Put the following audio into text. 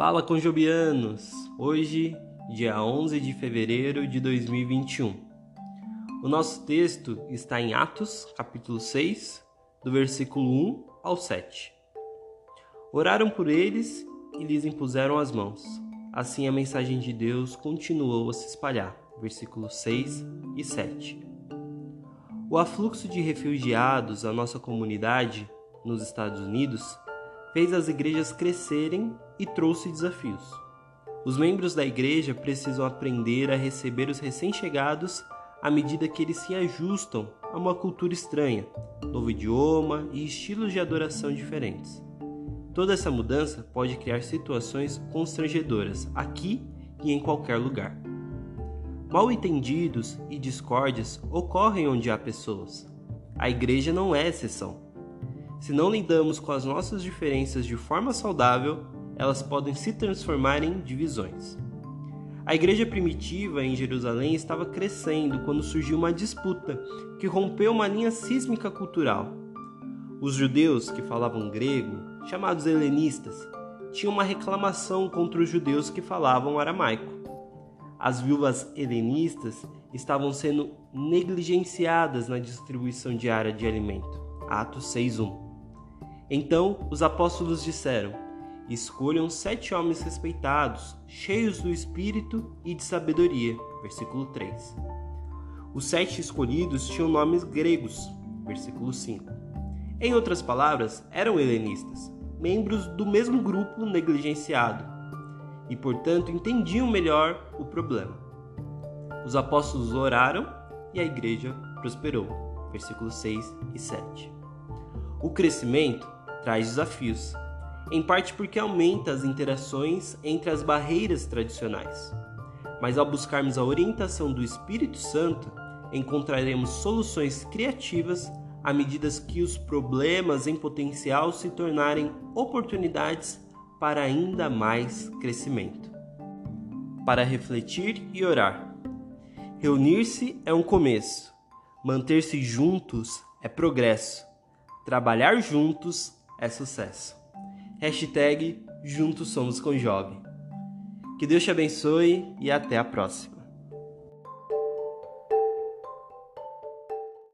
Fala Conjobianos! Hoje, dia 11 de fevereiro de 2021. O nosso texto está em Atos, capítulo 6, do versículo 1 ao 7. Oraram por eles e lhes impuseram as mãos. Assim a mensagem de Deus continuou a se espalhar. Versículos 6 e 7. O afluxo de refugiados à nossa comunidade nos Estados Unidos fez as igrejas crescerem e trouxe desafios. Os membros da igreja precisam aprender a receber os recém-chegados à medida que eles se ajustam a uma cultura estranha, novo idioma e estilos de adoração diferentes. Toda essa mudança pode criar situações constrangedoras aqui e em qualquer lugar. Mal entendidos e discórdias ocorrem onde há pessoas. A igreja não é exceção. Se não lidamos com as nossas diferenças de forma saudável, elas podem se transformar em divisões. A igreja primitiva em Jerusalém estava crescendo quando surgiu uma disputa que rompeu uma linha sísmica cultural. Os judeus que falavam grego, chamados helenistas, tinham uma reclamação contra os judeus que falavam aramaico. As viúvas helenistas estavam sendo negligenciadas na distribuição diária de alimento. Atos 6:1. Então os apóstolos disseram: Escolham sete homens respeitados, cheios do espírito e de sabedoria. Versículo 3. Os sete escolhidos tinham nomes gregos. Versículo 5. Em outras palavras, eram helenistas, membros do mesmo grupo negligenciado, e portanto entendiam melhor o problema. Os apóstolos oraram e a igreja prosperou. Versículos 6 e 7. O crescimento traz desafios, em parte porque aumenta as interações entre as barreiras tradicionais. Mas ao buscarmos a orientação do Espírito Santo, encontraremos soluções criativas à medida que os problemas em potencial se tornarem oportunidades para ainda mais crescimento. Para refletir e orar. Reunir-se é um começo, manter-se juntos é progresso, trabalhar juntos é sucesso. Hashtag Juntos Somos com Jovem. Que Deus te abençoe e até a próxima.